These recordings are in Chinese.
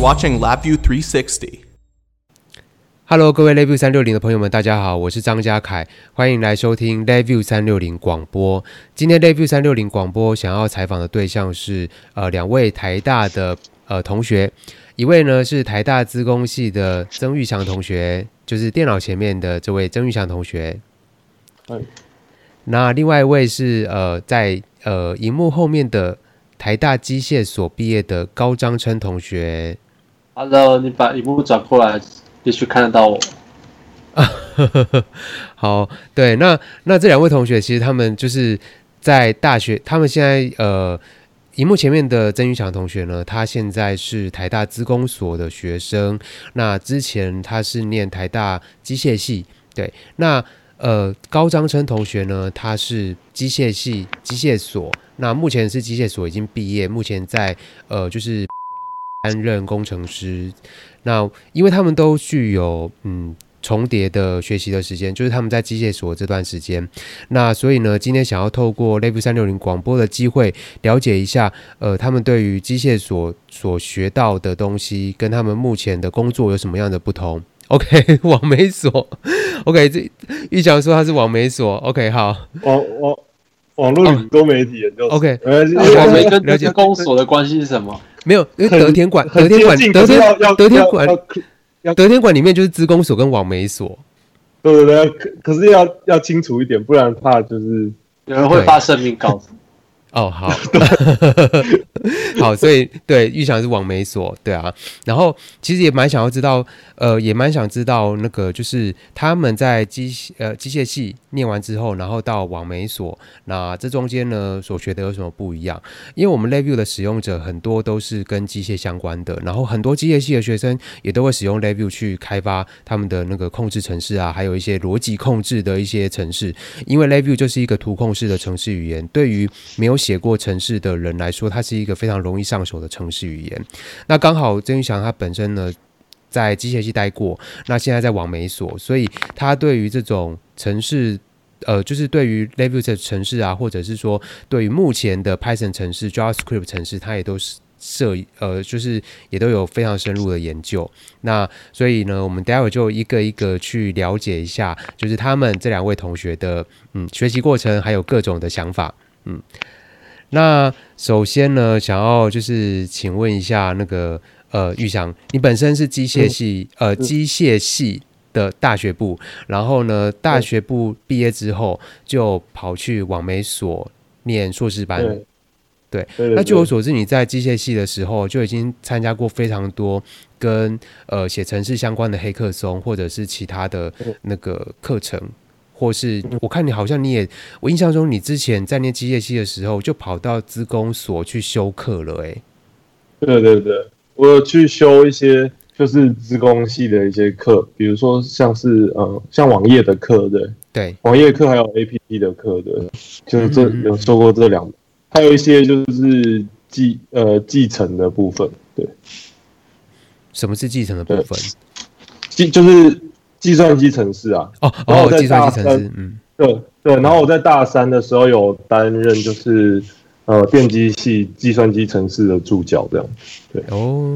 watching LabVIEW 360. Hello，各位 LabVIEW 三六零的朋友们，大家好，我是张家凯，欢迎来收听 LabVIEW 三六零广播。今天 LabVIEW 三六零广播想要采访的对象是呃两位台大的呃同学，一位呢是台大资工系的曾玉祥同学，就是电脑前面的这位曾玉祥同学。嗯，那另外一位是呃在呃荧幕后面的台大机械所毕业的高章琛同学。Hello，你把荧幕转过来。必须看得到我，好，对，那那这两位同学其实他们就是在大学，他们现在呃，荧幕前面的曾玉强同学呢，他现在是台大资工所的学生，那之前他是念台大机械系，对，那呃高章琛同学呢，他是机械系机械所，那目前是机械所已经毕业，目前在呃就是担任工程师。那因为他们都具有嗯重叠的学习的时间，就是他们在机械所这段时间，那所以呢，今天想要透过 LabVIEW 三六零广播的机会，了解一下呃他们对于机械所所学到的东西，跟他们目前的工作有什么样的不同？OK，网媒所，OK，这玉强说他是网媒所，OK，好，网网网络多媒体研究，OK，网媒跟资工所的关系是什么？没有，因为德天馆，德天馆，德天德天馆，德天馆里面就是资工所跟网媒所。对对对，可可是要要清楚一点，不然怕就是有人会发生命告诉你。哦，好，好，所以对，玉祥是网媒所，对啊，然后其实也蛮想要知道，呃，也蛮想知道那个就是他们在机呃机械系念完之后，然后到网媒所，那这中间呢所学的有什么不一样？因为我们 LabVIEW 的使用者很多都是跟机械相关的，然后很多机械系的学生也都会使用 LabVIEW 去开发他们的那个控制程式啊，还有一些逻辑控制的一些程式，因为 LabVIEW 就是一个图控式的程式语言，对于没有写过程式的人来说，它是一个非常容易上手的程式语言。那刚好曾玉祥他本身呢，在机械系待过，那现在在网媒所，所以他对于这种程式，呃，就是对于的城市啊，或者是说对于目前的 Python 城市、JavaScript 城市，它也都是设，呃，就是也都有非常深入的研究。那所以呢，我们待会就一个一个去了解一下，就是他们这两位同学的嗯学习过程，还有各种的想法，嗯。那首先呢，想要就是请问一下那个呃玉祥，你本身是机械系、嗯、呃机械系的大学部，然后呢大学部毕业之后就跑去网媒所念硕士班，对，对。对对，那据我所知，你在机械系的时候就已经参加过非常多跟呃写程式相关的黑客松或者是其他的那个课程。或是我看你好像你也，我印象中你之前在念机械系的时候就跑到资工所去修课了，哎。对对对，我有去修一些就是资工系的一些课，比如说像是呃像网页的课，对对，网页课还有 APP 的课对，就是这有说过这两，还有一些就是继呃继承的部分，对。什么是继承的部分？继就是。计算机程式啊，哦，然后计算机程式，嗯，对对，然后我在大三的时候有担任就是呃电机系计算机程式的助教这样，对哦，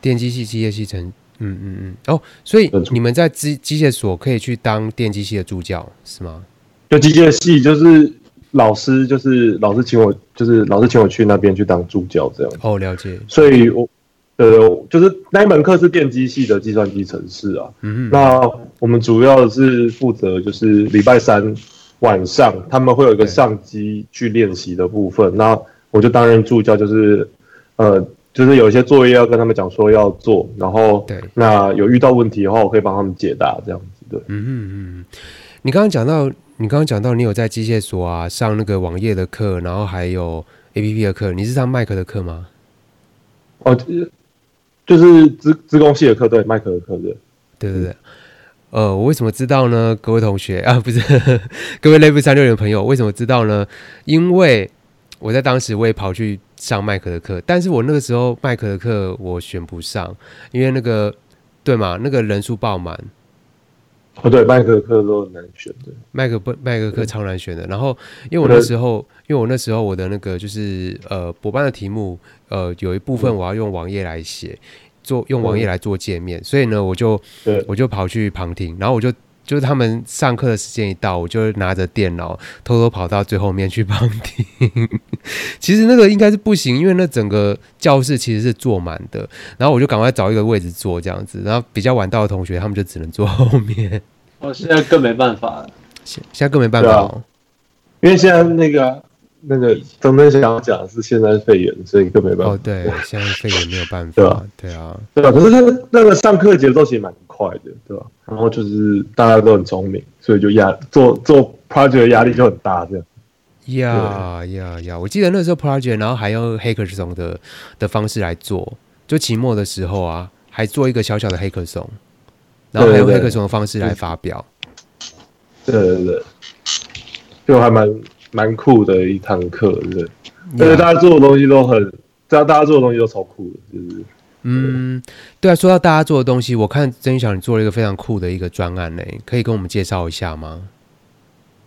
电机系机械系程，嗯嗯嗯，哦，所以你们在机机械所可以去当电机系的助教是吗？就机械系就是老师就是老师请我就是老师请我去那边去当助教这样，哦，了解，所以我。呃，就是那一门课是电机系的计算机程式啊。嗯嗯。那我们主要是负责就是礼拜三晚上他们会有一个上机去练习的部分，那我就担任助教，就是呃，就是有一些作业要跟他们讲说要做，然后对，那有遇到问题的话，我可以帮他们解答这样子。对，嗯嗯嗯。你刚刚讲到，你刚刚讲到你有在机械所啊上那个网页的课，然后还有 APP 的课，你是上 Mac 的课吗？哦。就是资资工系的课，对，麦克的课，对，对对对。呃，我为什么知道呢？各位同学啊，不是 各位 LabVIEW 三六零的朋友，为什么知道呢？因为我在当时我也跑去上麦克的课，但是我那个时候麦克的课我选不上，因为那个对嘛，那个人数爆满。哦，对，麦克课都很难选的，麦克不麦克课超难选的。然后，因为我那时候，因为我那时候我的那个就是呃，博班的题目，呃，有一部分我要用网页来写，做用网页来做界面，所以呢，我就我就跑去旁听，然后我就。就是他们上课的时间一到，我就拿着电脑偷偷跑到最后面去旁听。其实那个应该是不行，因为那整个教室其实是坐满的。然后我就赶快找一个位置坐这样子。然后比较晚到的同学，他们就只能坐后面。我现在更没办法了，现现在更没办法哦，因为现在那个。那个真正想要讲的是现在肺炎，所以更没办法。哦，对，现在肺炎没有办法。对啊，对啊，对啊。可是那个那个上课节奏其实蛮快的，对吧？然后就是大家都很聪明，所以就压做做 project 的压力就很大，这样。呀呀呀！我记得那时候 project，然后还用 hackathon 的的方式来做，就期末的时候啊，还做一个小小的 hackathon，然后还用 hackathon 的方式来发表。对对对，对，就还蛮。蛮酷的一堂课，对，而且大家做的东西都很，大家做的东西都超酷的，就是，嗯，对啊。说到大家做的东西，我看曾宇晓你做了一个非常酷的一个专案呢，可以跟我们介绍一下吗？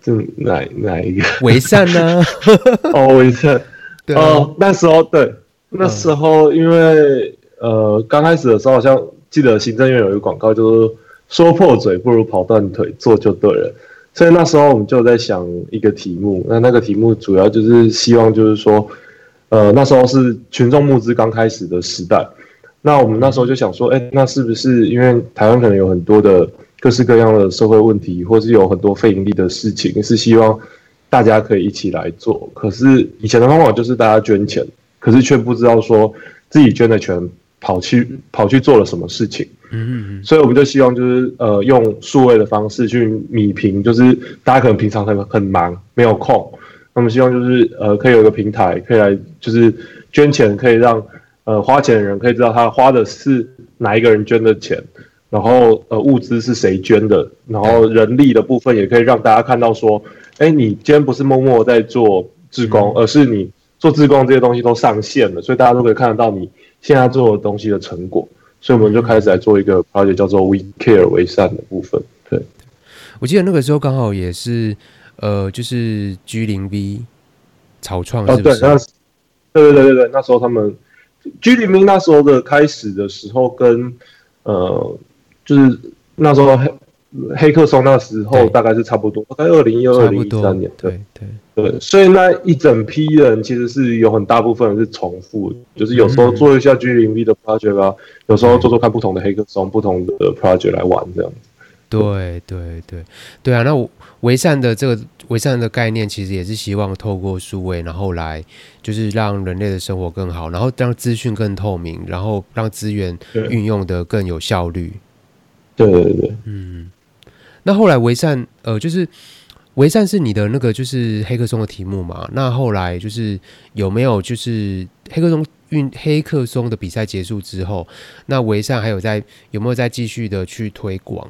就哪哪一个？为善呢？哦，为善，对哦，那时候对，那时候因为、嗯、呃，刚开始的时候好像记得行政院有一个广告，就是说破嘴不如跑断腿，做就对了。所以那时候我们就在想一个题目，那那个题目主要就是希望就是说，呃，那时候是群众募资刚开始的时代，那我们那时候就想说，哎，那是不是因为台湾可能有很多的各式各样的社会问题，或是有很多非盈利的事情，是希望大家可以一起来做。可是以前的方法就是大家捐钱，可是却不知道说自己捐的钱跑去跑去做了什么事情。嗯嗯，所以我们就希望就是呃用数位的方式去米平，就是大家可能平常很很忙没有空，那么希望就是呃可以有一个平台可以来就是捐钱，可以让呃花钱的人可以知道他花的是哪一个人捐的钱，然后呃物资是谁捐的，然后人力的部分也可以让大家看到说，哎，你今天不是默默在做志工，而是你做志工这些东西都上线了，所以大家都可以看得到你现在做的东西的成果。所以我们就开始来做一个 project，叫做 We Care 为善的部分。对，我记得那个时候刚好也是，呃，就是 G 零 V 草创是不是？哦，对，对对对对对，那时候他们 G 零 V 那时候的开始的时候跟呃，就是那时候。黑客松那时候大概是差不多，大概二零一二、二零一三年，对。对对，所以那一整批人其实是有很大部分人是重复，就是有时候做一下 G 零 V 的 project 啊，有时候做做看不同的黑客松、不同的 project 来玩这样子。对对对。对啊，那为善的这个为善的概念其实也是希望透过数位，然后来就是让人类的生活更好，然后让资讯更透明，然后让资源运用的更有效率。对对对，嗯。那后来维善，呃，就是维善是你的那个就是黑客松的题目嘛？那后来就是有没有就是黑客松运黑客松的比赛结束之后，那维善还有在有没有再继续的去推广？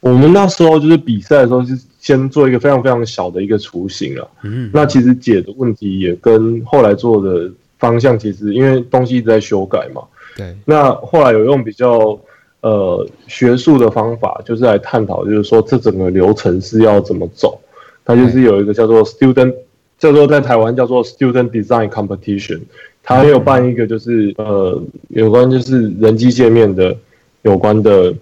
我们那时候就是比赛的时候是先做一个非常非常小的一个雏形啊。嗯，那其实解的问题也跟后来做的方向其实因为东西一直在修改嘛。对。那后来有用比较。呃，学术的方法就是来探讨，就是说这整个流程是要怎么走。它就是有一个叫做 student，叫做在台湾叫做 student design competition，它还有办一个就是呃有关就是人机界面的有关的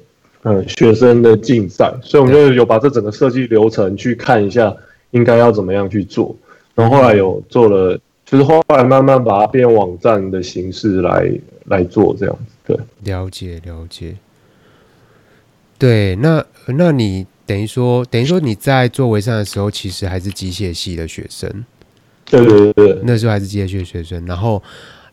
呃学生的竞赛，所以我们就有把这整个设计流程去看一下，应该要怎么样去做。然后后来有做了，就是后来慢慢把它变网站的形式来来做这样子。对，了解了解。对，那那你等于说，等于说你在做微商的时候，其实还是机械系的学生。对对对，那时候还是机械系的学生，然后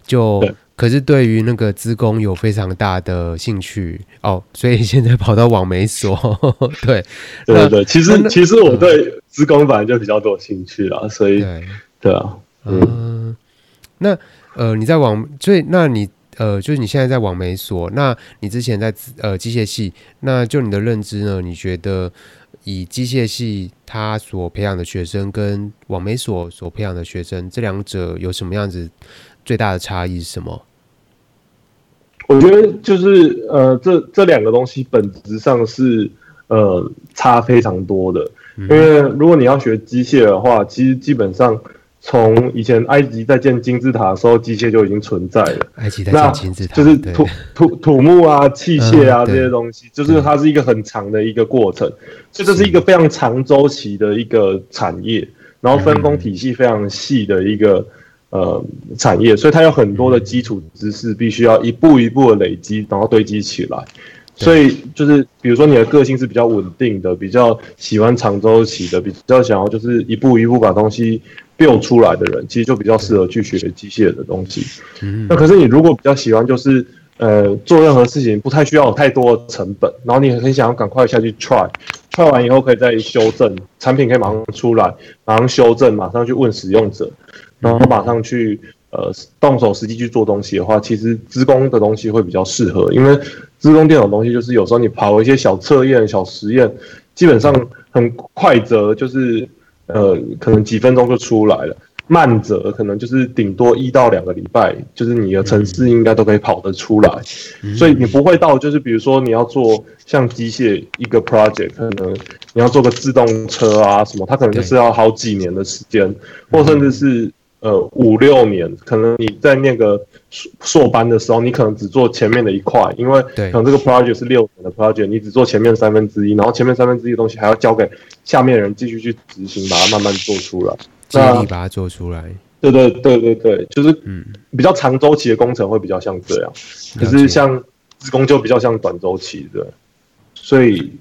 就可是对于那个资工有非常大的兴趣哦，所以现在跑到网媒所。对对 对对，其实其实我对资工本来就比较多兴趣啦，所以对，对啊，嗯，嗯那呃你在网，所以那你。呃，就是你现在在网媒所，那你之前在呃机械系，那就你的认知呢？你觉得以机械系他所培养的学生跟网媒所所培养的学生，这两者有什么样子最大的差异是什么？我觉得就是呃，这这两个东西本质上是呃差非常多的。因为如果你要学机械的话，其实基本上从以前埃及在建金字塔的时候，机械就已经存在了。埃及在建金字塔，就是土土土木啊、器械啊、嗯、这些东西，就是它是一个很长的一个过程，所以这是一个非常长周期的一个产业，然后分工体系非常细的一个。呃，产业，所以它有很多的基础知识，必须要一步一步的累积，然后堆积起来。所以就是，比如说你的个性是比较稳定的，比较喜欢长周期的，比较想要就是一步一步把东西 build 出来的人，其实就比较适合去学机械的东西。那可是你如果比较喜欢就是呃做任何事情不太需要有太多成本，然后你很想要赶快下去 try，try 完以后可以再修正产品，可以马上出来，马上修正，马上去问使用者。然后马上去呃动手实际去做东西的话，其实资工的东西会比较适合，因为资工电脑东西就是有时候你跑一些小测验、小实验，基本上很快则就是呃可能几分钟就出来了，慢则可能就是顶多一到两个礼拜，就是你的城市应该都可以跑得出来，所以你不会到就是比如说你要做像机械一个 project，可能你要做个自动车啊什么，它可能就是要好几年的时间，或甚至是。呃，五六年，可能你在那个硕硕班的时候，你可能只做前面的一块，因为可能这个 project 是六年的 project，你只做前面三分之一，然后前面三分之一的东西还要交给下面的人继续去执行，把它慢慢做出来，尽力把它做出来。对对对对对，就是嗯，比较长周期的工程会比较像这样，可是像施工就比较像短周期的，所以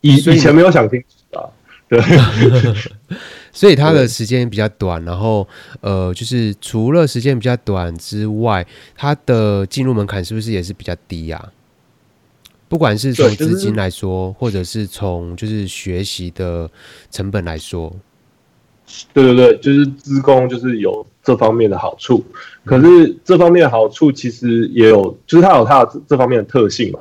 以以前没有想清楚啊，对。所以它的时间比较短，然后呃，就是除了时间比较短之外，它的进入门槛是不是也是比较低呀、啊？不管是从资金来说，或者是从就是学习的成本来说，对对对，就是资工就是有这方面的好处。可是这方面的好处其实也有，就是它有它的这方面的特性嘛。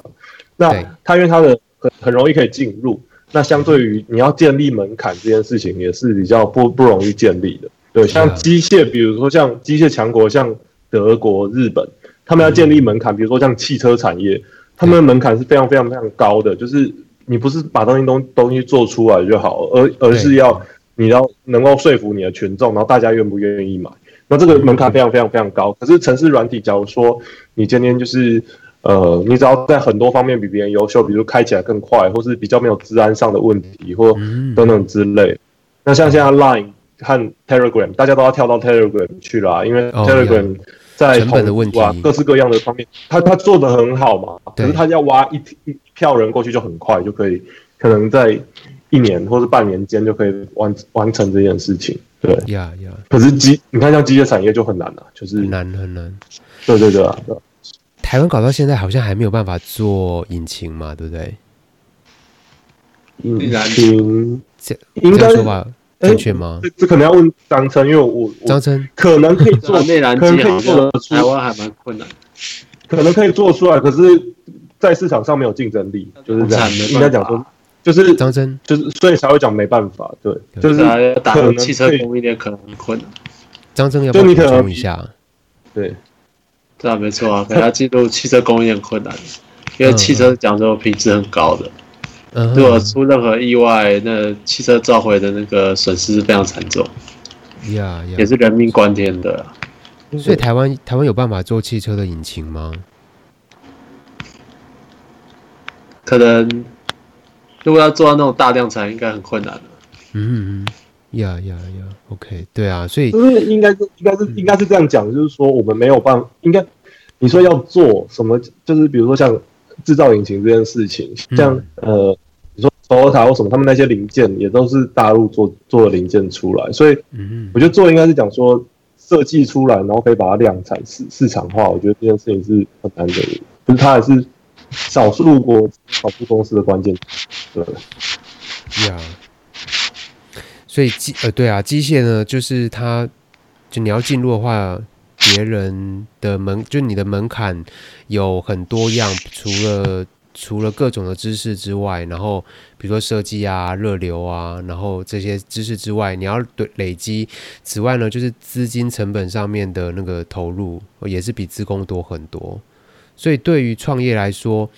那它因为它的很很容易可以进入。那相对于你要建立门槛这件事情，也是比较不不容易建立的。对，像机械，比如说像机械强国，像德国、日本，他们要建立门槛，比如说像汽车产业，他们的门槛是非常非常非常高的。就是你不是把东西东东西做出来就好，而而是要你要能够说服你的群众，然后大家愿不愿意买。那这个门槛非常非常非常高。可是城市软体，假如说你今天就是。呃，你只要在很多方面比别人优秀，比如开起来更快，或是比较没有治安上的问题，或等等之类。那像现在 Line 和 Telegram，大家都要跳到 Telegram 去啦，因为 Telegram 在成本的问题，各式各样的方面，他他做的很好嘛。可是他要挖一一票人过去就很快，就可以可能在一年或是半年间就可以完完成这件事情。对呀呀。可是机，你看像机械产业就很难了，就是很难很难。对对对啊。台湾搞到现在好像还没有办法做引擎嘛，对不对？引擎这应该说吧正确吗？这这可能要问张琛，因为我张琛可能可以做内燃机，可能可以做得出，台湾还蛮困难，可能可以做出来，可是，在市场上没有竞争力，就是这样。应该讲说，就是张琛，就是所以才会讲没办法，对，就是打汽车供应链可能很困难。张琛要不要补充一下？对。是啊，没错啊，给他进入汽车工业很困难，因为汽车讲究品质很高的，嗯，如果出任何意外，那汽车召回的那个损失是非常惨重，呀，也是人命关天的。所以台湾台湾有办法做汽车的引擎吗？可能如果要做到那种大量产，应该很困难的。嗯嗯。呀呀呀，OK，对啊，所以就是应该是应该是应该是这样讲，就是说我们没有办法，应该你说要做什么，就是比如说像制造引擎这件事情，像、嗯、呃，你说 Toyota 或什么，他们那些零件也都是大陆做做的零件出来，所以我觉得做应该是讲说设计出来，然后可以把它量产市市场化，我觉得这件事情是很难的，就是它还是少数国少数公司的关键，对，呀。所以机呃对啊，机械呢，就是它，就你要进入的话，别人的门就你的门槛有很多样，除了除了各种的知识之外，然后比如说设计啊、热流啊，然后这些知识之外，你要对累积。此外呢，就是资金成本上面的那个投入也是比自工多很多。所以对于创业来说，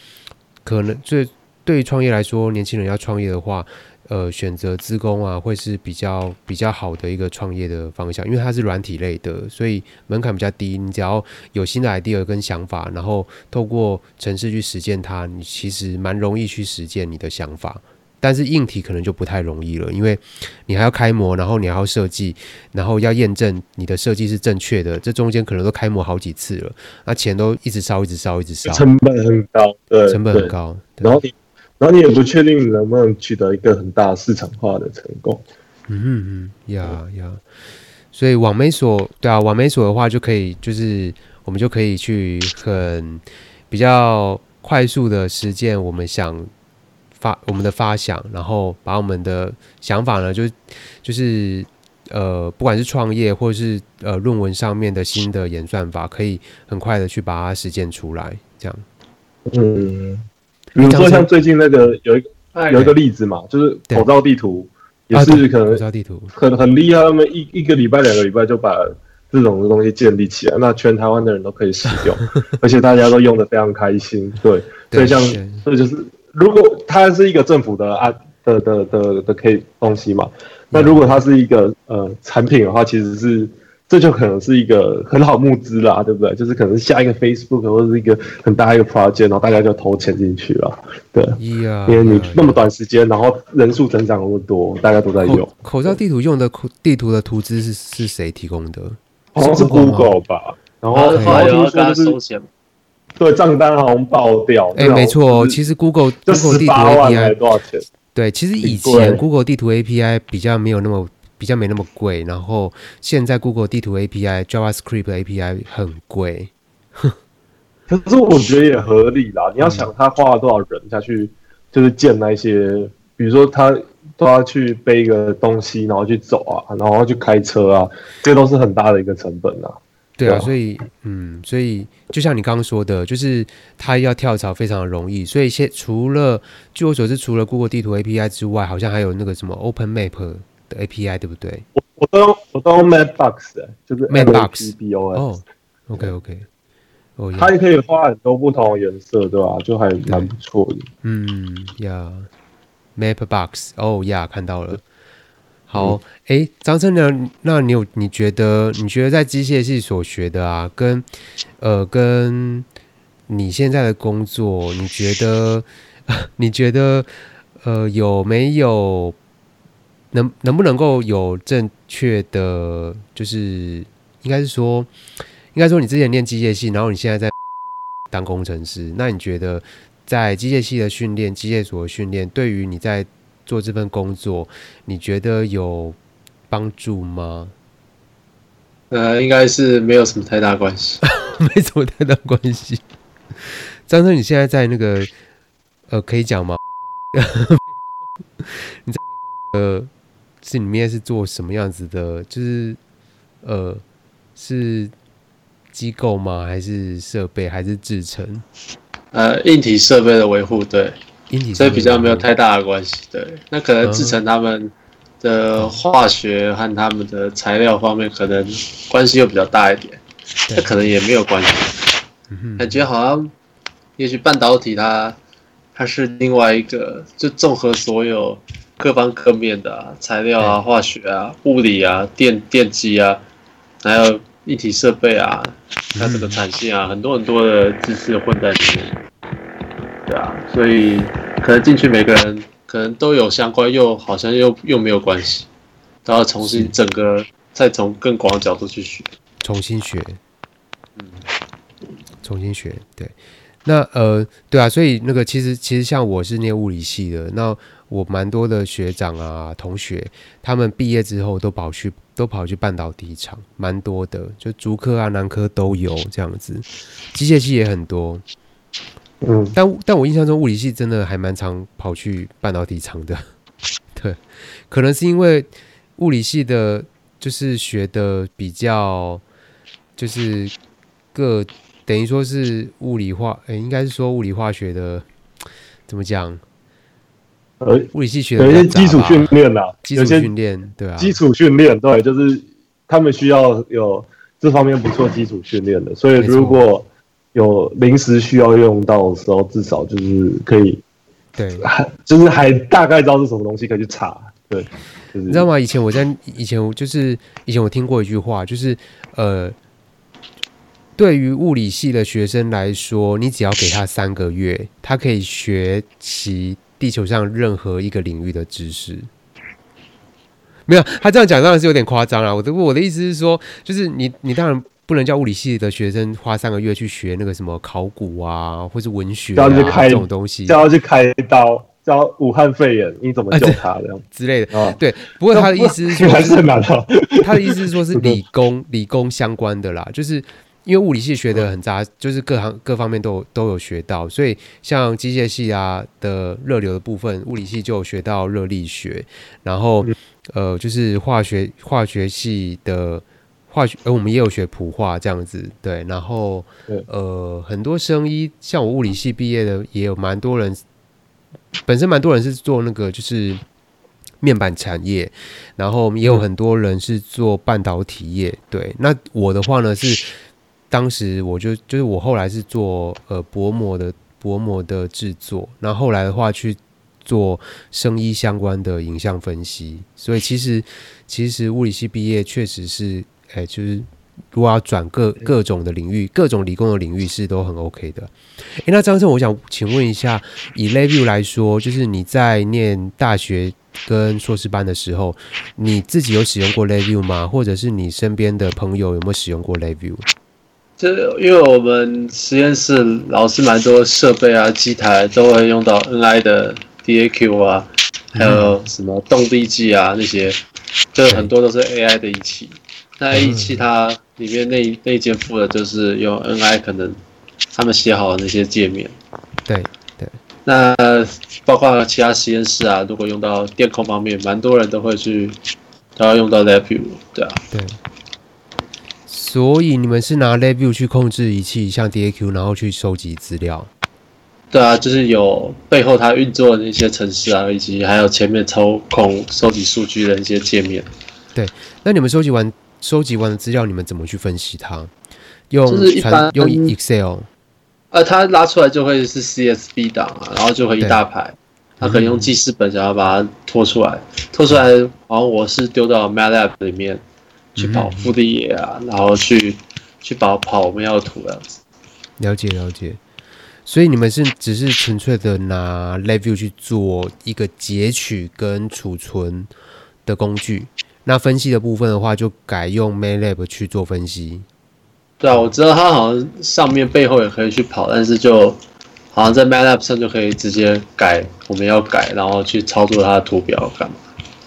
可能最对于创业来说，年轻人要创业的话，呃，选择资工啊，会是比较比较好的一个创业的方向，因为它是软体类的，所以门槛比较低。你只要有新的 idea 跟想法，然后透过城市去实践它，你其实蛮容易去实践你的想法。但是硬体可能就不太容易了，因为你还要开模，然后你还要设计，然后要验证你的设计是正确的，这中间可能都开模好几次了，那钱都一直烧，一直烧，一直烧，成本很高，对，成本很高。然后你，然后你也不确定你能不能取得一个很大市场化的成功。嗯嗯嗯，呀呀，所以网媒所，对啊，网媒所的话就可以，就是我们就可以去很比较快速的实践我们想。发我们的发想，然后把我们的想法呢，就就是呃，不管是创业或者是呃论文上面的新的演算法，可以很快的去把它实践出来，这样。嗯，比如说像最近那个有一个有一个例子嘛，就是口罩地图，也是可能口罩地图很很厉害，他们一一个礼拜两个礼拜就把这种的东西建立起来，那全台湾的人都可以使用，而且大家都用的非常开心。对，所以像这就是。如果它是一个政府的啊的的的的可以东西嘛，那如果它是一个呃产品的话，其实是这就可能是一个很好募资啦，对不对？就是可能下一个 Facebook 或者是一个很大一个 project，然后大家就投钱进去了，对，yeah, 因为你那么短时间，然后人数增长那么多，大家都在用。口，口罩地图用的地图的图资是是谁提供的？好像是 Google 吧，然后还有就是收钱。对，账单好像爆掉。哎、欸，没错，其实 Google Google 地图 API 多少钱？对，其实以前 Google 地图 API 比较没有那么比较没那么贵，然后现在 Google 地图 API JavaScript API 很贵。可是我觉得也合理啦，你要想他花了多少人下去，就是建那些，比如说他都要去背一个东西，然后去走啊，然后去开车啊，这都是很大的一个成本啊。对啊，所以嗯，所以就像你刚刚说的，就是他要跳槽非常的容易。所以现除了据我所知，除了 Google 地图 API 之外，好像还有那个什么 Open Map 的 API，对不对？我我都用我都用 Mapbox，就是 Mapbox。哦，OK OK，哦，它也可以画很多不同的颜色，对吧？就还蛮不错的。嗯呀，Mapbox，哦呀，看到了。好，哎，张琛呢？那你有你觉得你觉得在机械系所学的啊，跟呃跟你现在的工作，你觉得 你觉得呃有没有能能不能够有正确的，就是应该是说，应该说你之前念机械系，然后你现在在当工程师，那你觉得在机械系的训练，机械所的训练，对于你在做这份工作，你觉得有帮助吗？呃，应该是没有什么太大关系，没什么太大关系。张生，你现在在那个呃，可以讲吗？你在呃，是里面是做什么样子的？就是呃，是机构吗？还是设备？还是制成？呃，硬体设备的维护，对。所以比较没有太大的关系，对。那可能制成他们的化学和他们的材料方面可能关系又比较大一点，那可能也没有关系。感觉好像，也许半导体它它是另外一个，就综合所有各方各面的、啊、材料啊、化学啊、物理啊、电电机啊，还有一体设备啊，它这个产线啊，很多很多的知识混在里面。对啊，所以可能进去每个人可能都有相关，又好像又又没有关系，都要重新整个再从更广的角度去学，重新学，嗯，重新学，对，那呃，对啊，所以那个其实其实像我是念物理系的，那我蛮多的学长啊同学，他们毕业之后都跑去都跑去半导体厂，蛮多的，就竹科啊南科都有这样子，机械系也很多。嗯，但但我印象中物理系真的还蛮常跑去半导体厂的，对，可能是因为物理系的，就是学的比较，就是各等于说是物理化，诶、欸，应该是说物理化学的，怎么讲？呃，物理系学的有些基础训练啦，基础训练，对啊，基础训练，对，就是他们需要有这方面不错基础训练的，所以如果。有临时需要用到的时候，至少就是可以，对，就是还大概知道是什么东西可以去查。对，就是、你知道吗？以前我在以前我就是以前我听过一句话，就是呃，对于物理系的学生来说，你只要给他三个月，他可以学习地球上任何一个领域的知识。没有，他这样讲当然是有点夸张了。我的我的意思是说，就是你你当然不能叫物理系的学生花三个月去学那个什么考古啊，或是文学啊这种东西，叫他去开刀，叫武汉肺炎你怎么救他这样、啊、之类的。哦、对，不过他的意思是说，还是难道他的意思是说，是理工 理工相关的啦，就是。因为物理系学的很杂，就是各行各方面都有都有学到，所以像机械系啊的热流的部分，物理系就有学到热力学，然后呃就是化学化学系的化学，呃我们也有学普化这样子，对，然后呃很多生医，像我物理系毕业的也有蛮多人，本身蛮多人是做那个就是面板产业，然后也有很多人是做半导体业，对，那我的话呢是。当时我就就是我后来是做呃薄膜的薄膜的制作，然后后来的话去做生医相关的影像分析，所以其实其实物理系毕业确实是哎，就是如果要转各各种的领域，各种理工的领域是都很 OK 的。哎，那张生，我想请问一下，以 LabVIEW 来说，就是你在念大学跟硕士班的时候，你自己有使用过 LabVIEW 吗？或者是你身边的朋友有没有使用过 LabVIEW？就因为我们实验室老师蛮多设备啊、机台都会用到 NI 的 DAQ 啊，还有什么动力计啊那些，这很多都是 AI 的仪器。那仪器它里面那那一件附的就是用 NI 可能他们写好的那些界面。对对。那包括其他实验室啊，如果用到电控方面，蛮多人都会去都要用到 LabVIEW，对啊。对。所以你们是拿 LabVIEW 去控制仪器，像 DAQ，然后去收集资料。对啊，就是有背后它运作的那些程式啊，以及还有前面操控收集数据的一些界面。对，那你们收集完收集完的资料，你们怎么去分析它？用就是一般用 Excel。呃，它拉出来就会是 CSV 档啊，然后就会一大排。它可以用记事本想要把它拖出来，拖出来，然后我是丢到 MATLAB 里面。去跑腹地野啊，然后去去跑跑我们要的图这样子。了解了解，所以你们是只是纯粹的拿 LabVIEW 去做一个截取跟储存的工具，那分析的部分的话，就改用 MATLAB 去做分析。对啊，我知道它好像上面背后也可以去跑，但是就好像在 MATLAB 上就可以直接改我们要改，然后去操作它的图表干嘛？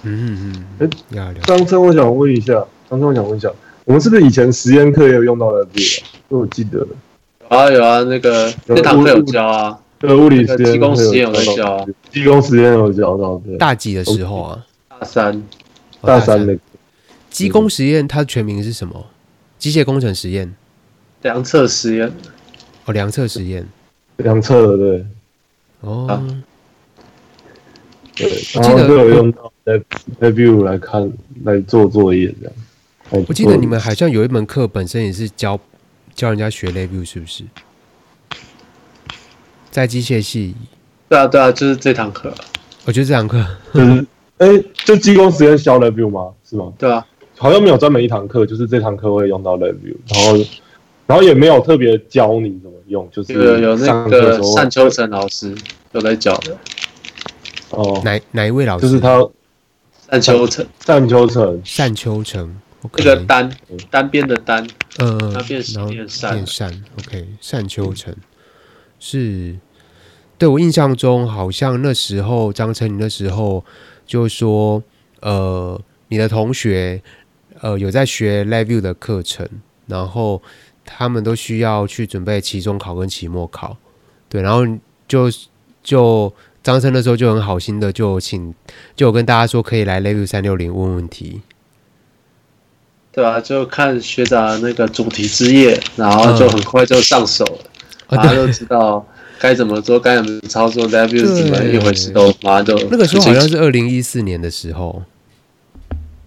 嗯嗯嗯。哎，张琛，我想问一下。刚刚我想问一下，我们是不是以前实验课也有用到 LabVIEW 啊？因为我记得有啊有啊，那个那堂课有教啊，对物理实验、机工实验有在教啊，机工实验有教到。对，大几的时候啊？大三，大三的。机工实验它全名是什么？机械工程实验。量测实验。哦，量测实验。量测的对。哦。对，然后都有用到 LabVIEW 来看来做作业这样。我记得你们好像有一门课本身也是教教人家学 LabVIEW 是不是？在机械系。对啊对啊，就是这堂课。我觉得这堂课，嗯，哎，就机工实验教 LabVIEW 吗？是吗？对啊，好像没有专门一堂课，就是这堂课会用到 LabVIEW，然后然后也没有特别教你怎么用，就是有有那个单秋成老师有在教的。哦，哪哪一位老师？就是他，单秋成，单秋成，单秋成。这个单单边的单，嗯，它变变善变善，OK，单秋成是，对我印象中好像那时候张成，你那时候就说，呃，你的同学呃有在学 LabVIEW 的课程，然后他们都需要去准备期中考跟期末考，对，然后就就张生那时候就很好心的就请就跟大家说可以来 LabVIEW 三六零问问题。对啊，就看学长那个主题之夜，然后就很快就上手了，马上就知道该怎么做，该怎么操作，LabVIEW 怎么一回事都马上就。那个时候好像是二零一四年的时候，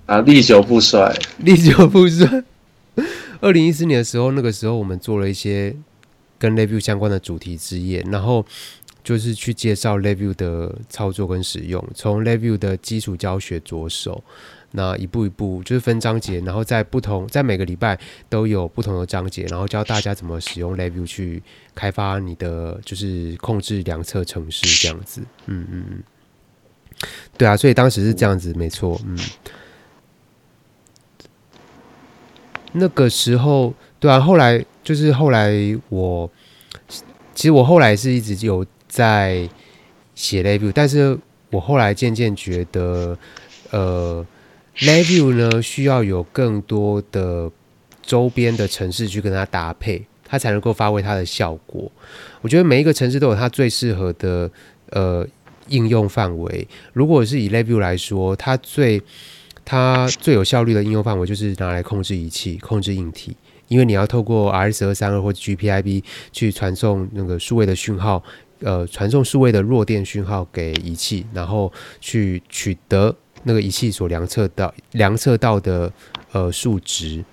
啊，历久不衰，历久不衰。二零一四年的时候，那个时候我们做了一些跟 LabVIEW 相关的主题之夜，然后就是去介绍 LabVIEW 的操作跟使用，从 LabVIEW 的基础教学着手。那一步一步就是分章节，然后在不同在每个礼拜都有不同的章节，然后教大家怎么使用 LabVIEW 去开发你的就是控制量测程式这样子。嗯嗯嗯，对啊，所以当时是这样子，没错。嗯，那个时候对啊，后来就是后来我其实我后来是一直有在写 LabVIEW，但是我后来渐渐觉得呃。LabVIEW 呢，需要有更多的周边的城市去跟它搭配，它才能够发挥它的效果。我觉得每一个城市都有它最适合的呃应用范围。如果是以 LabVIEW 来说，它最它最有效率的应用范围就是拿来控制仪器、控制硬体，因为你要透过 RS 二三二或者 GPIB 去传送那个数位的讯号，呃，传送数位的弱电讯号给仪器，然后去取得。那个仪器所量测到量测到的呃数值，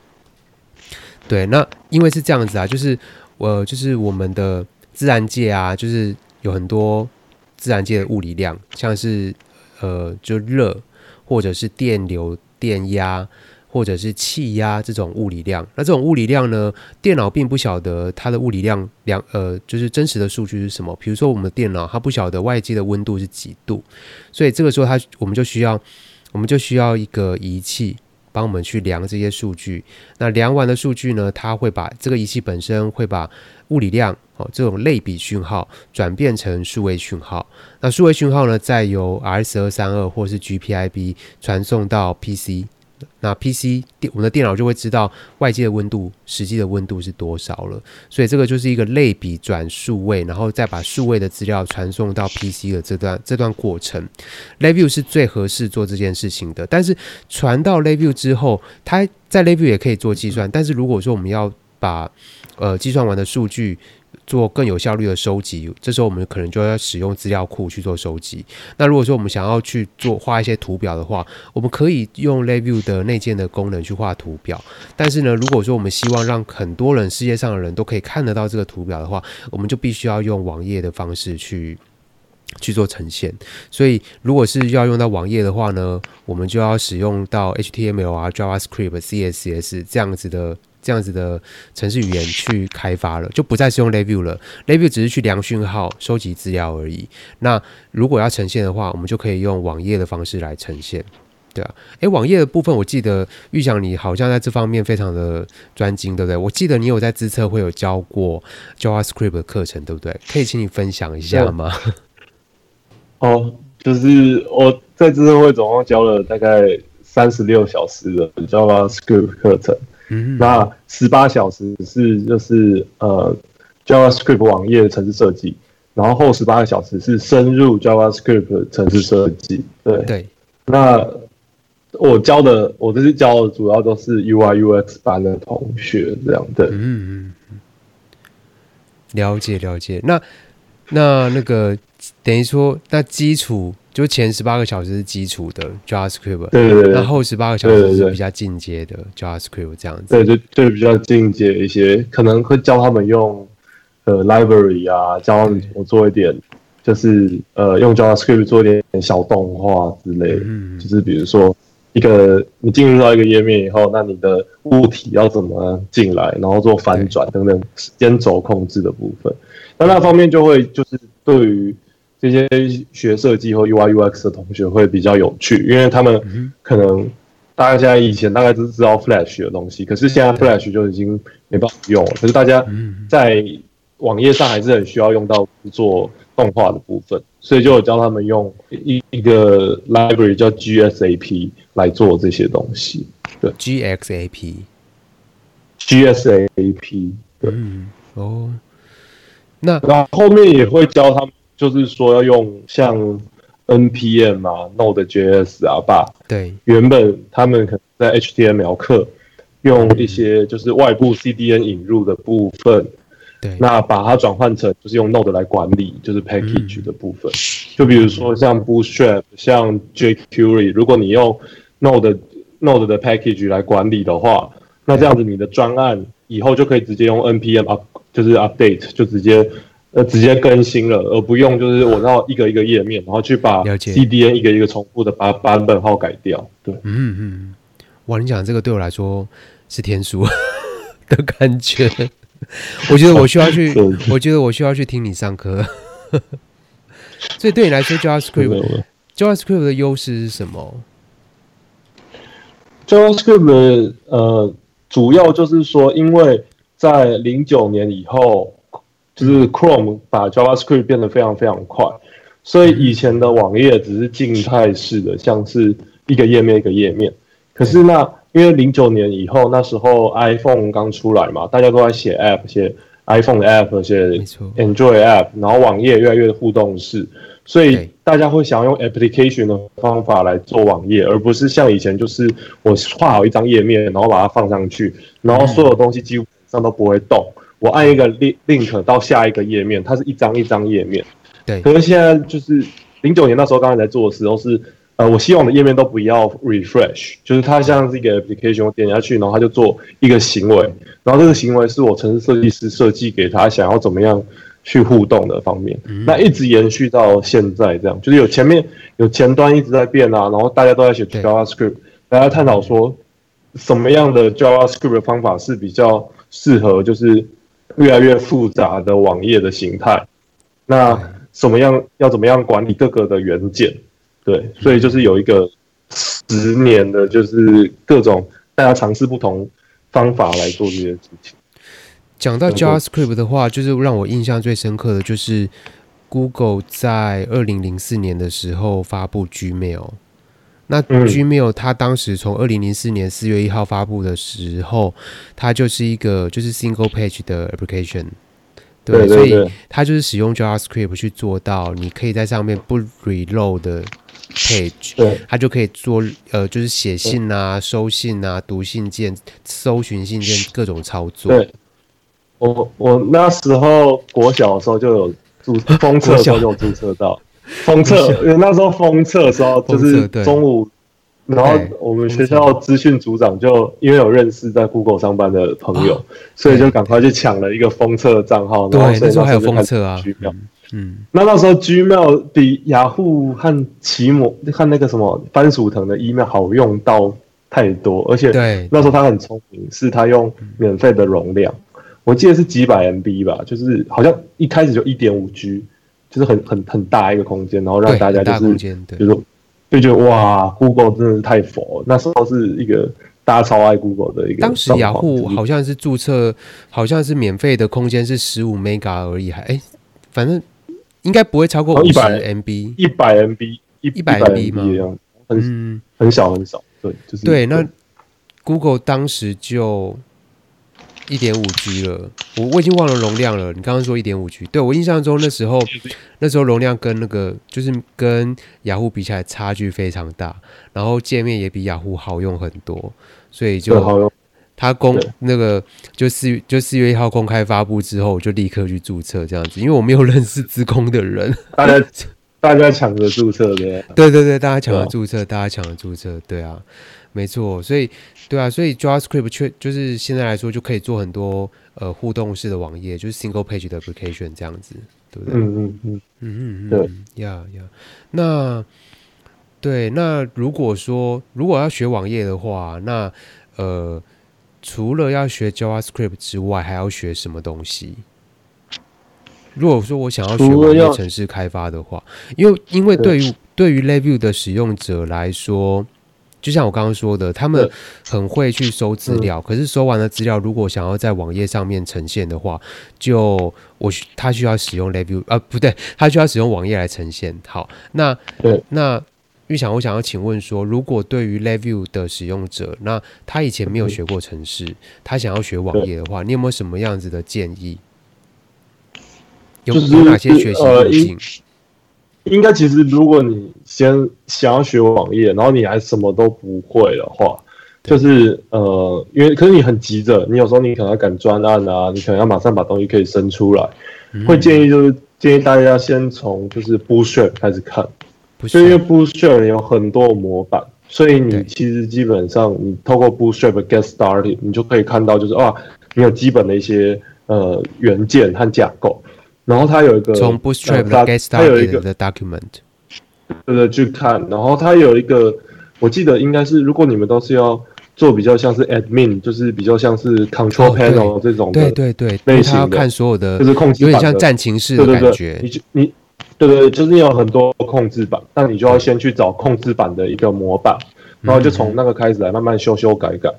对，那因为是这样子啊，就是、呃、就是我们的自然界啊，就是有很多自然界的物理量，像是呃就热或者是电流、电压。或者是气压这种物理量，那这种物理量呢，电脑并不晓得它的物理量量，呃，就是真实的数据是什么。比如说，我们的电脑它不晓得外界的温度是几度，所以这个时候它我们就需要，我们就需要一个仪器帮我们去量这些数据。那量完的数据呢，它会把这个仪器本身会把物理量哦这种类比讯号转变成数位讯号。那数位讯号呢，再由 RS 二三二或是 GPIB 传送到 PC。那 PC 电我们的电脑就会知道外界的温度，实际的温度是多少了。所以这个就是一个类比转数位，然后再把数位的资料传送到 PC 的这段这段过程。LabVIEW 是最合适做这件事情的。但是传到 LabVIEW 之后，它在 LabVIEW 也可以做计算。但是如果说我们要把呃计算完的数据，做更有效率的收集，这时候我们可能就要使用资料库去做收集。那如果说我们想要去做画一些图表的话，我们可以用 l a v i e w 的内建的功能去画图表。但是呢，如果说我们希望让很多人世界上的人都可以看得到这个图表的话，我们就必须要用网页的方式去去做呈现。所以，如果是要用到网页的话呢，我们就要使用到 HTML 啊、JavaScript、CSS 这样子的。这样子的程式语言去开发了，就不再是用 LabVIEW 了。LabVIEW 只是去量讯号、收集资料而已。那如果要呈现的话，我们就可以用网页的方式来呈现，对啊。诶，网页的部分，我记得玉祥你好像在这方面非常的专精，对不对？我记得你有在资策会有教过 JavaScript 的课程，对不对？可以请你分享一下吗？哦，就是我在资策会总共教了大概三十六小时的 JavaScript 课程。嗯，那十八小时是就是呃 JavaScript 网页的程式设计，然后后十八个小时是深入 JavaScript 程式设计。对对，那我教的我这次教的主要都是 UI UX 班的同学这样的。嗯嗯，了解了解。那那那个等于说那基础。就前十八个小时是基础的 JavaScript，对对对，那后后十八个小时是比较进阶的 JavaScript 这样子，对，就就比较进阶一些，可能会教他们用呃 library 啊，教他们怎么做一点，就是呃用 JavaScript 做一点小动画之类的，嗯，就是比如说一个你进入到一个页面以后，那你的物体要怎么进来，然后做翻转等等时间轴控制的部分，那那方面就会就是对于。这些学设计或 UI UX 的同学会比较有趣，因为他们可能大家现在以前大概都是知道 Flash 的东西，可是现在 Flash 就已经没办法用了。可是大家在网页上还是很需要用到做动画的部分，所以就有教他们用一一个 library 叫 GSAP 来做这些东西。对，GXAP，GSAP，对，哦，那然后后面也会教他们。就是说要用像 NPM 啊、Node.js 啊，把对原本他们可能在 HTML 课用一些就是外部 CDN 引入的部分，对，那把它转换成就是用 Node 来管理，就是 package 的部分。就比如说像 Bootstrap、像 jQuery，如果你用 Node Node 的 package 来管理的话，那这样子你的专案以后就可以直接用 NPM up。就是 update 就直接呃直接更新了，而不用就是我要一个一个页面，然后去把 CDN 一个一个重复的把版本号改掉。对，嗯嗯，哇，你讲这个对我来说是天书的感觉。我觉得我需要去，我觉得我需要去听你上课。所以对你来说，JavaScript，JavaScript 的优势是什么？JavaScript 呃，主要就是说，因为在零九年以后，就是 Chrome 把 JavaScript 变得非常非常快，所以以前的网页只是静态式的，像是一个页面一个页面。可是那因为零九年以后，那时候 iPhone 刚出来嘛，大家都在写 App，写。iPhone 的 App，写 Android App，然后网页越来越互动式，所以大家会想要用 Application 的方法来做网页，而不是像以前就是我画好一张页面，然后把它放上去，然后所有东西基本上都不会动。我按一个 link 到下一个页面，它是一张一张页面。对，可是现在就是零九年那时候刚才在做的时候是。呃，我希望我的页面都不要 refresh，就是它像是一个 application，我点下去，然后它就做一个行为，然后这个行为是我城市设计师设计给他想要怎么样去互动的方面，嗯、那一直延续到现在这样，就是有前面有前端一直在变啊，然后大家都在写 JavaScript，大家探讨说什么样的 JavaScript 的方法是比较适合，就是越来越复杂的网页的形态，那什么样要怎么样管理各个的元件？对，所以就是有一个十年的，就是各种大家尝试不同方法来做这些事情。讲到 JavaScript 的话，就是让我印象最深刻的就是 Google 在二零零四年的时候发布 Gmail。那 Gmail 它当时从二零零四年四月一号发布的时候，它就是一个就是 Single Page 的 Application。对，所以它就是使用 JavaScript 去做到，你可以在上面不 reload 的。page，对，它就可以做呃，就是写信啊、收信啊、读信件、搜寻信件各种操作。对，我我那时候国小的时候就有注 封测的时候就有注册到 封测，那时候封测的时候就是中午，然后我们学校资讯组长就因为有认识在 Google 上班的朋友，所以就赶快去抢了一个封测的账号。对，那时候还有封测啊。嗯，那那时候 Gmail 比雅虎和奇摩和那个什么番薯藤的 email 好用到太多，而且对。那时候他很聪明，是他用免费的容量，我记得是几百 MB 吧，就是好像一开始就一点五 G，就是很很很大一个空间，然后让大家就是就是就觉得哇，Google 真的是太佛，那时候是一个大家超爱 Google 的一个。当时雅虎好像是注册，好像是免费的空间是十五 Mega 而已，还哎，反正。应该不会超过一百 MB，一百 MB，一百 MB 吗？很很小很小，对，就是对。那 Google 当时就一点五 G 了，我我已经忘了容量了。你刚刚说一点五 G，对，我印象中那时候那时候容量跟那个就是跟雅虎比起来差距非常大，然后界面也比雅虎好用很多，所以就好用。他公那个就四月就四月一号公开发布之后，我就立刻去注册这样子，因为我没有认识资工的人，大家大家抢着注册的，对对对，大家抢着注册，大家抢着注册，对啊，没错，所以对啊，所以 JavaScript 确就是现在来说就可以做很多呃互动式的网页，就是 Single Page 的 Application 这样子，对不对？嗯嗯嗯嗯嗯，对呀呀，那对那如果说如果要学网页的话，那呃。除了要学 JavaScript 之外，还要学什么东西？如果说我想要学网页程式开发的话，因为因为对于对于 LabVIEW 的使用者来说，就像我刚刚说的，他们很会去收资料，可是收完了资料，如果想要在网页上面呈现的话，就我他需要使用 Review 啊，不对，他需要使用网页来呈现。好，那那。玉想，我想要请问说，如果对于 Review 的使用者，那他以前没有学过程式，他想要学网页的话，你有没有什么样子的建议？有有哪些学习路径？应该其实，如果你先想要学网页，然后你还什么都不会的话，就是呃，因为可是你很急着，你有时候你可能要赶专案啊，你可能要马上把东西可以生出来，会建议就是建议大家先从就是 Bootstrap 开始看。就因为 Bootstrap 有很多模板，所以你其实基本上你透过 Bootstrap get started，你就可以看到就是啊，你有基本的一些呃元件和架构，然后它有一个从 Bootstrap 的 Get Started 的 document，对对，去看，然后它有一个，我记得应该是，如果你们都是要做比较像是 admin，就是比较像是 control panel 这种的，对对对，类型的，看所有的，就是控制板，有点像战情室的感觉，你就你。对对对，就是你有很多控制板，那你就要先去找控制板的一个模板，然后就从那个开始来慢慢修修改改。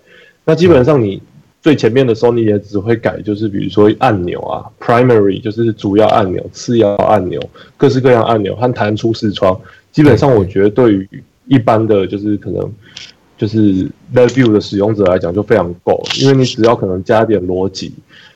那基本上你最前面的时候，你也只会改，就是比如说按钮啊，primary 就是主要按钮、次要按钮、各式各样按钮和弹出视窗。基本上我觉得对于一般的就是可能就是 LabVIEW 的使用者来讲就非常够，因为你只要可能加点逻辑，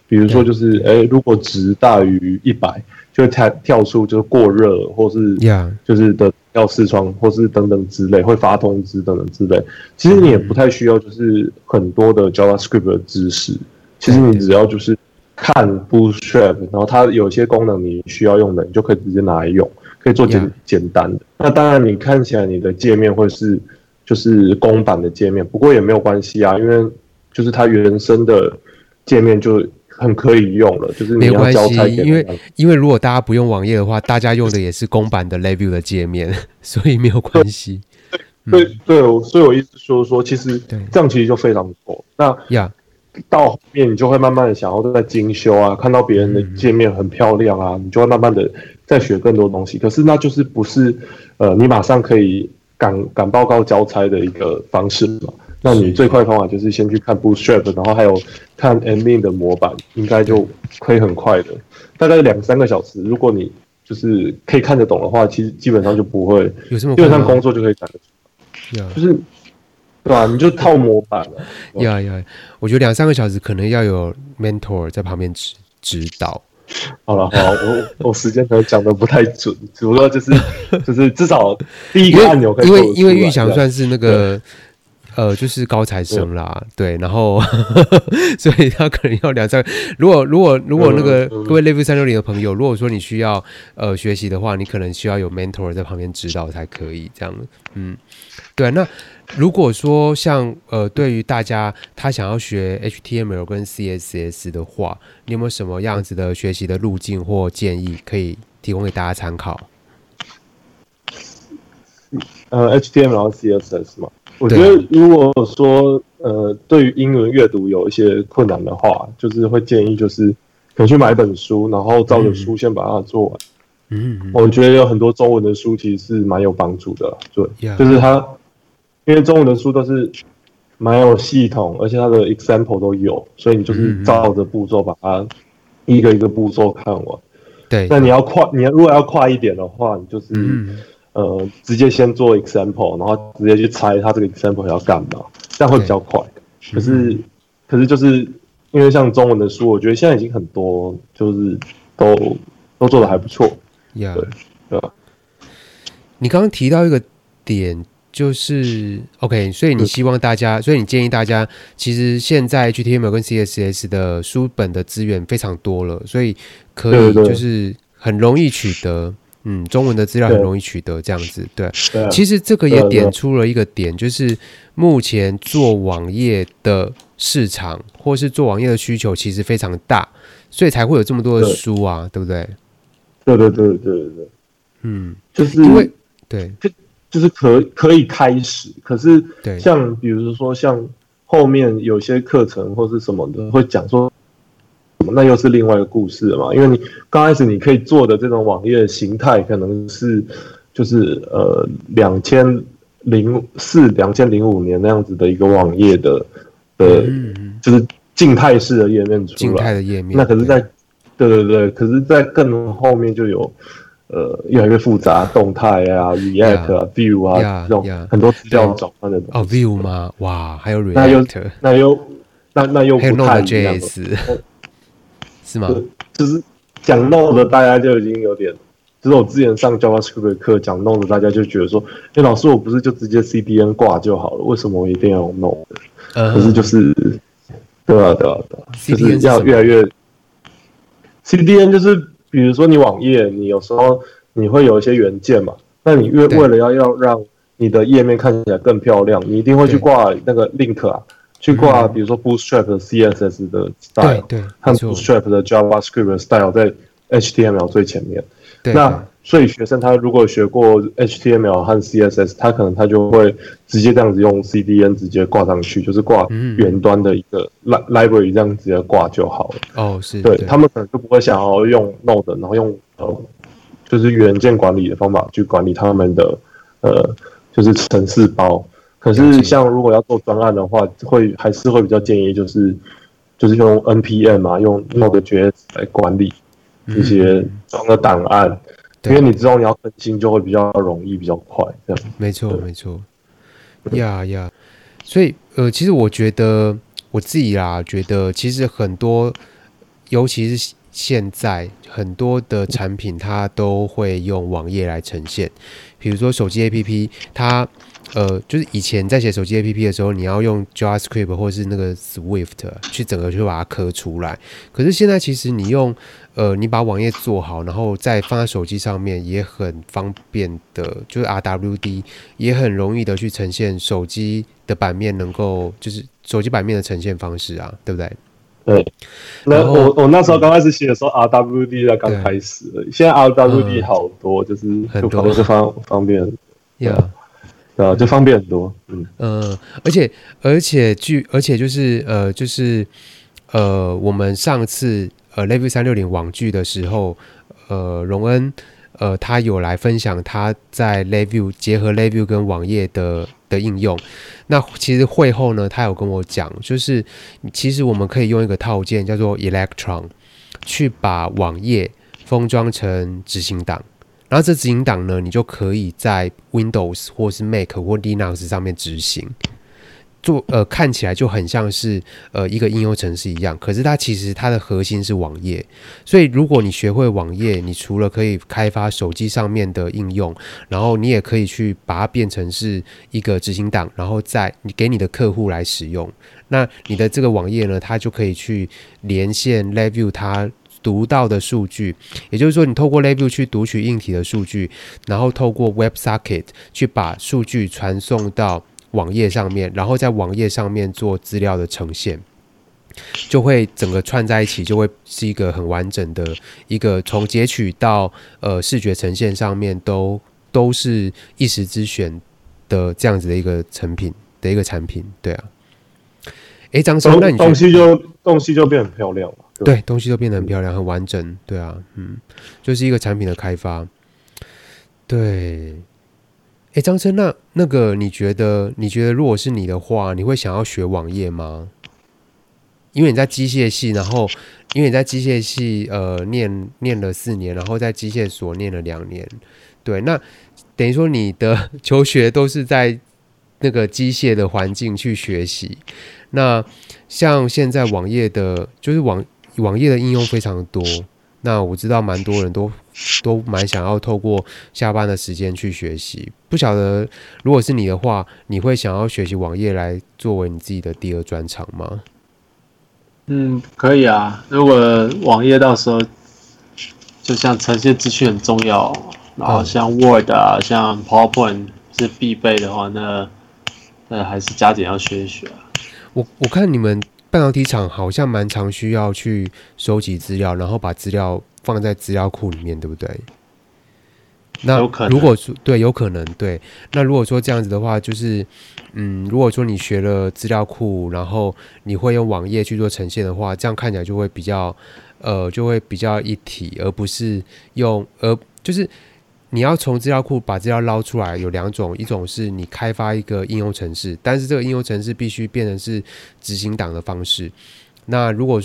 比如说就是哎，如果值大于一百。就跳跳出就是过热，或是就是的要视窗，或是等等之类，会发通知等等之类。其实你也不太需要就是很多的 JavaScript 的知识，其实你只要就是看 Bootstrap，然后它有些功能你需要用的，你就可以直接拿来用，可以做简简单的。那当然你看起来你的界面会是就是公版的界面，不过也没有关系啊，因为就是它原生的界面就。很可以用了，就是你要交差，因为因为如果大家不用网页的话，大家用的也是公版的 LabVIEW 的界面，所以没有关系。对对，所以我意思说说，其实这样其实就非常够。那呀，到后面你就会慢慢的想要在精修啊，看到别人的界面很漂亮啊，你就会慢慢的再学更多东西。可是那就是不是呃，你马上可以赶赶报告交差的一个方式嘛。那你最快的方法就是先去看 Bootstrap，然后还有看 admin 的模板，应该就可以很快的，大概两三个小时。如果你就是可以看得懂的话，其实基本上就不会，有什么基本上工作就可以赶得出来。就是对吧？你就套模板了。呀呀，我觉得两三个小时可能要有 mentor 在旁边指指导。好了，好，我 我时间可能讲的不太准，只不过就是就是至少第一个按钮可以因为因为预想算是那个。呃，就是高材生啦，对，然后 所以他可能要两三个。如果如果如果那个各位 Level 三六零的朋友，如果说你需要呃学习的话，你可能需要有 mentor 在旁边指导才可以这样。嗯，对。那如果说像呃，对于大家他想要学 HTML 跟 CSS 的话，你有没有什么样子的学习的路径或建议可以提供给大家参考？呃，HTML、CSS 吗？我觉得，如果说呃，对于英文阅读有一些困难的话，就是会建议就是可能去买一本书，然后照着书先把它做完。嗯，我觉得有很多中文的书其实是蛮有帮助的。对，就是它，因为中文的书都是蛮有系统，而且它的 example 都有，所以你就是照着步骤把它一个一个步骤看完。对，那你要快，你要如果要快一点的话，你就是。呃，直接先做 example，然后直接去猜他这个 example 要干嘛，这样会比较快。可是，可是就是因为像中文的书，我觉得现在已经很多，就是都都做的还不错。Yeah. 对，对吧？你刚刚提到一个点，就是 OK，所以你希望大家，所以你建议大家，其实现在 HTML 跟 CSS 的书本的资源非常多了，所以可以就是很容易取得。嗯，中文的资料很容易取得，这样子对。对，其实这个也点出了一个点，就是目前做网页的市场，或是做网页的需求其实非常大，所以才会有这么多的书啊，对，对不对？对对对对对对。嗯，就是因为对，就就是可可以开始，可是对，像比如说像后面有些课程或是什么的会讲说。那又是另外一个故事了嘛？因为你刚开始你可以做的这种网页形态，可能是就是呃两千零四、两千零五年那样子的一个网页的呃，就是静态式的页面出来。静态的页面。那可是在，在对对对，可是，在更后面就有呃越来越复杂，动态啊、React 啊、View 啊这种很多资料转换的东西。哦，View 吗？哇，还有 React，那又那又那那又不太一样。是吗？就是讲 Node 大家就已经有点，就是我之前上 JavaScript 的课讲 Node 大家就觉得说，哎，老师我不是就直接 CDN 挂就好了，为什么我一定要用 Node？可是就是，对啊，对啊，对啊，就是要越来越 CDN 就是，比如说你网页，你有时候你会有一些元件嘛，那你越为了要要让你的页面看起来更漂亮，你一定会去挂那个 link 啊。去挂，比如说 Bootstrap 的 CSS 的 style，对，和 Bootstrap 的 JavaScript 的 style 在 HTML 最前面。那所以学生他如果学过 HTML 和 CSS，他可能他就会直接这样子用 CDN 直接挂上去，就是挂远端的一个 library 这样直接挂就好了。哦，是对，他们可能就不会想要用 Node，然后用呃就是元件管理的方法去管理他们的呃就是程式包。可是像如果要做专案的话，会还是会比较建议就是就是用 NPM 啊，用 Node.js 来管理一些装的档案。因为你知道你要更新，就会比较容易，比较快，这样。没错，没错。呀呀，所以呃，其实我觉得我自己啦，觉得其实很多，尤其是现在很多的产品，它都会用网页来呈现。比如说手机 APP，它。呃，就是以前在写手机 APP 的时候，你要用 JavaScript 或是那个 Swift 去整个去把它刻出来。可是现在其实你用呃，你把网页做好，然后再放在手机上面也很方便的，就是 RWD 也很容易的去呈现手机的版面，能够就是手机版面的呈现方式啊，对不对？对。那我我那时候刚开始写的时候，RWD 才刚开始，现在 RWD 好多，嗯、就是很多是方方便。Yeah. 呃，就方便很多，嗯，呃，而且而且据而且就是呃就是呃我们上次呃 LabVIEW 三六零网剧的时候，呃荣恩呃他有来分享他在 la view 结合 la view 跟网页的的应用。那其实会后呢，他有跟我讲，就是其实我们可以用一个套件叫做 Electron 去把网页封装成执行档。然后这执行档呢，你就可以在 Windows 或是 Mac 或 Linux 上面执行，做呃看起来就很像是呃一个应用程式一样。可是它其实它的核心是网页，所以如果你学会网页，你除了可以开发手机上面的应用，然后你也可以去把它变成是一个执行档，然后再你给你的客户来使用。那你的这个网页呢，它就可以去连线 LabVIEW 它。读到的数据，也就是说，你透过 LabVIEW 去读取硬体的数据，然后透过 WebSocket 去把数据传送到网页上面，然后在网页上面做资料的呈现，就会整个串在一起，就会是一个很完整的一个从截取到呃视觉呈现上面都都是一时之选的这样子的一个成品的一个产品，对啊。诶，张生，那你东西就东西就变很漂亮了。对，东西就变得很漂亮、很完整，对啊，嗯，就是一个产品的开发。对，哎，张琛，那那个，你觉得，你觉得，如果是你的话，你会想要学网页吗？因为你在机械系，然后因为你在机械系，呃，念念了四年，然后在机械所念了两年，对，那等于说你的 求学都是在那个机械的环境去学习。那像现在网页的，就是网。网页的应用非常多，那我知道蛮多人都都蛮想要透过下班的时间去学习。不晓得如果是你的话，你会想要学习网页来作为你自己的第二专长吗？嗯，可以啊。如果网页到时候就像呈现资讯很重要，然后像 Word 啊、嗯、像 PowerPoint 是必备的话，那那还是加紧要学一学啊。我我看你们。半导体厂好像蛮常需要去收集资料，然后把资料放在资料库里面，对不对？那如果说对，有可能对。那如果说这样子的话，就是嗯，如果说你学了资料库，然后你会用网页去做呈现的话，这样看起来就会比较呃，就会比较一体，而不是用而就是。你要从资料库把资料捞出来，有两种，一种是你开发一个应用程式，但是这个应用程式必须变成是执行档的方式。那如果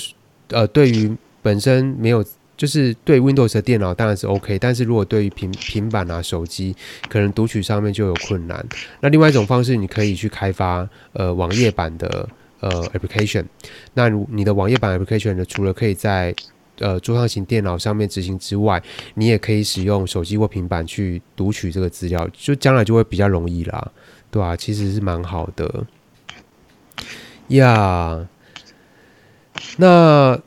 呃对于本身没有，就是对 Windows 的电脑当然是 OK，但是如果对于平平板啊手机，可能读取上面就有困难。那另外一种方式，你可以去开发呃网页版的呃 application。那如你的网页版 application 呢，除了可以在呃，桌上型电脑上面执行之外，你也可以使用手机或平板去读取这个资料，就将来就会比较容易啦，对、啊？其实是蛮好的呀。那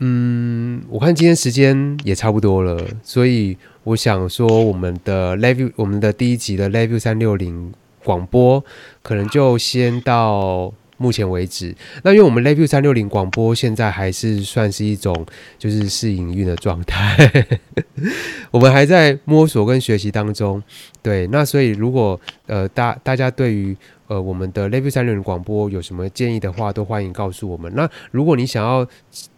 嗯，我看今天时间也差不多了，所以我想说，我们的 LabVIEW，我们的第一集的 LabVIEW 三六零广播，可能就先到目前为止，那因为我们 LabVIEW 三六零广播现在还是算是一种就是试营运的状态，我们还在摸索跟学习当中。对，那所以如果呃大大家对于呃我们的 LabVIEW 三六零广播有什么建议的话，都欢迎告诉我们。那如果你想要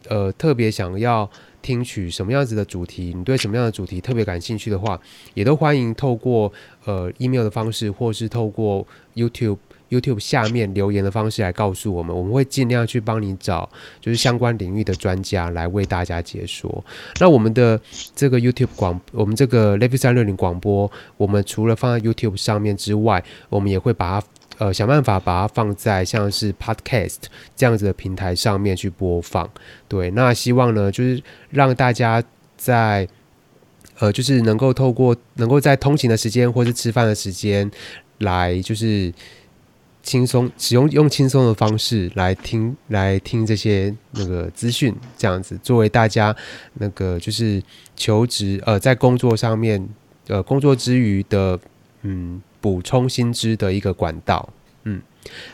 呃特别想要听取什么样子的主题，你对什么样的主题特别感兴趣的话，也都欢迎透过呃 email 的方式，或是透过 YouTube YouTube 下面留言的方式来告诉我们，我们会尽量去帮你找就是相关领域的专家来为大家解说。那我们的这个 YouTube 广，我们这个 Level 三六零广播，我们除了放在 YouTube 上面之外，我们也会把它。呃，想办法把它放在像是 Podcast 这样子的平台上面去播放。对，那希望呢，就是让大家在呃，就是能够透过能够在通勤的时间或是吃饭的时间来，就是轻松使用用轻松的方式来听来听这些那个资讯，这样子作为大家那个就是求职呃，在工作上面呃工作之余的嗯。补充新知的一个管道，嗯，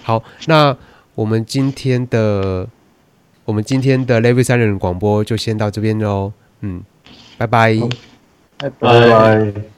好，那我们今天的我们今天的 Level 三六零广播就先到这边喽，嗯，拜拜，拜拜。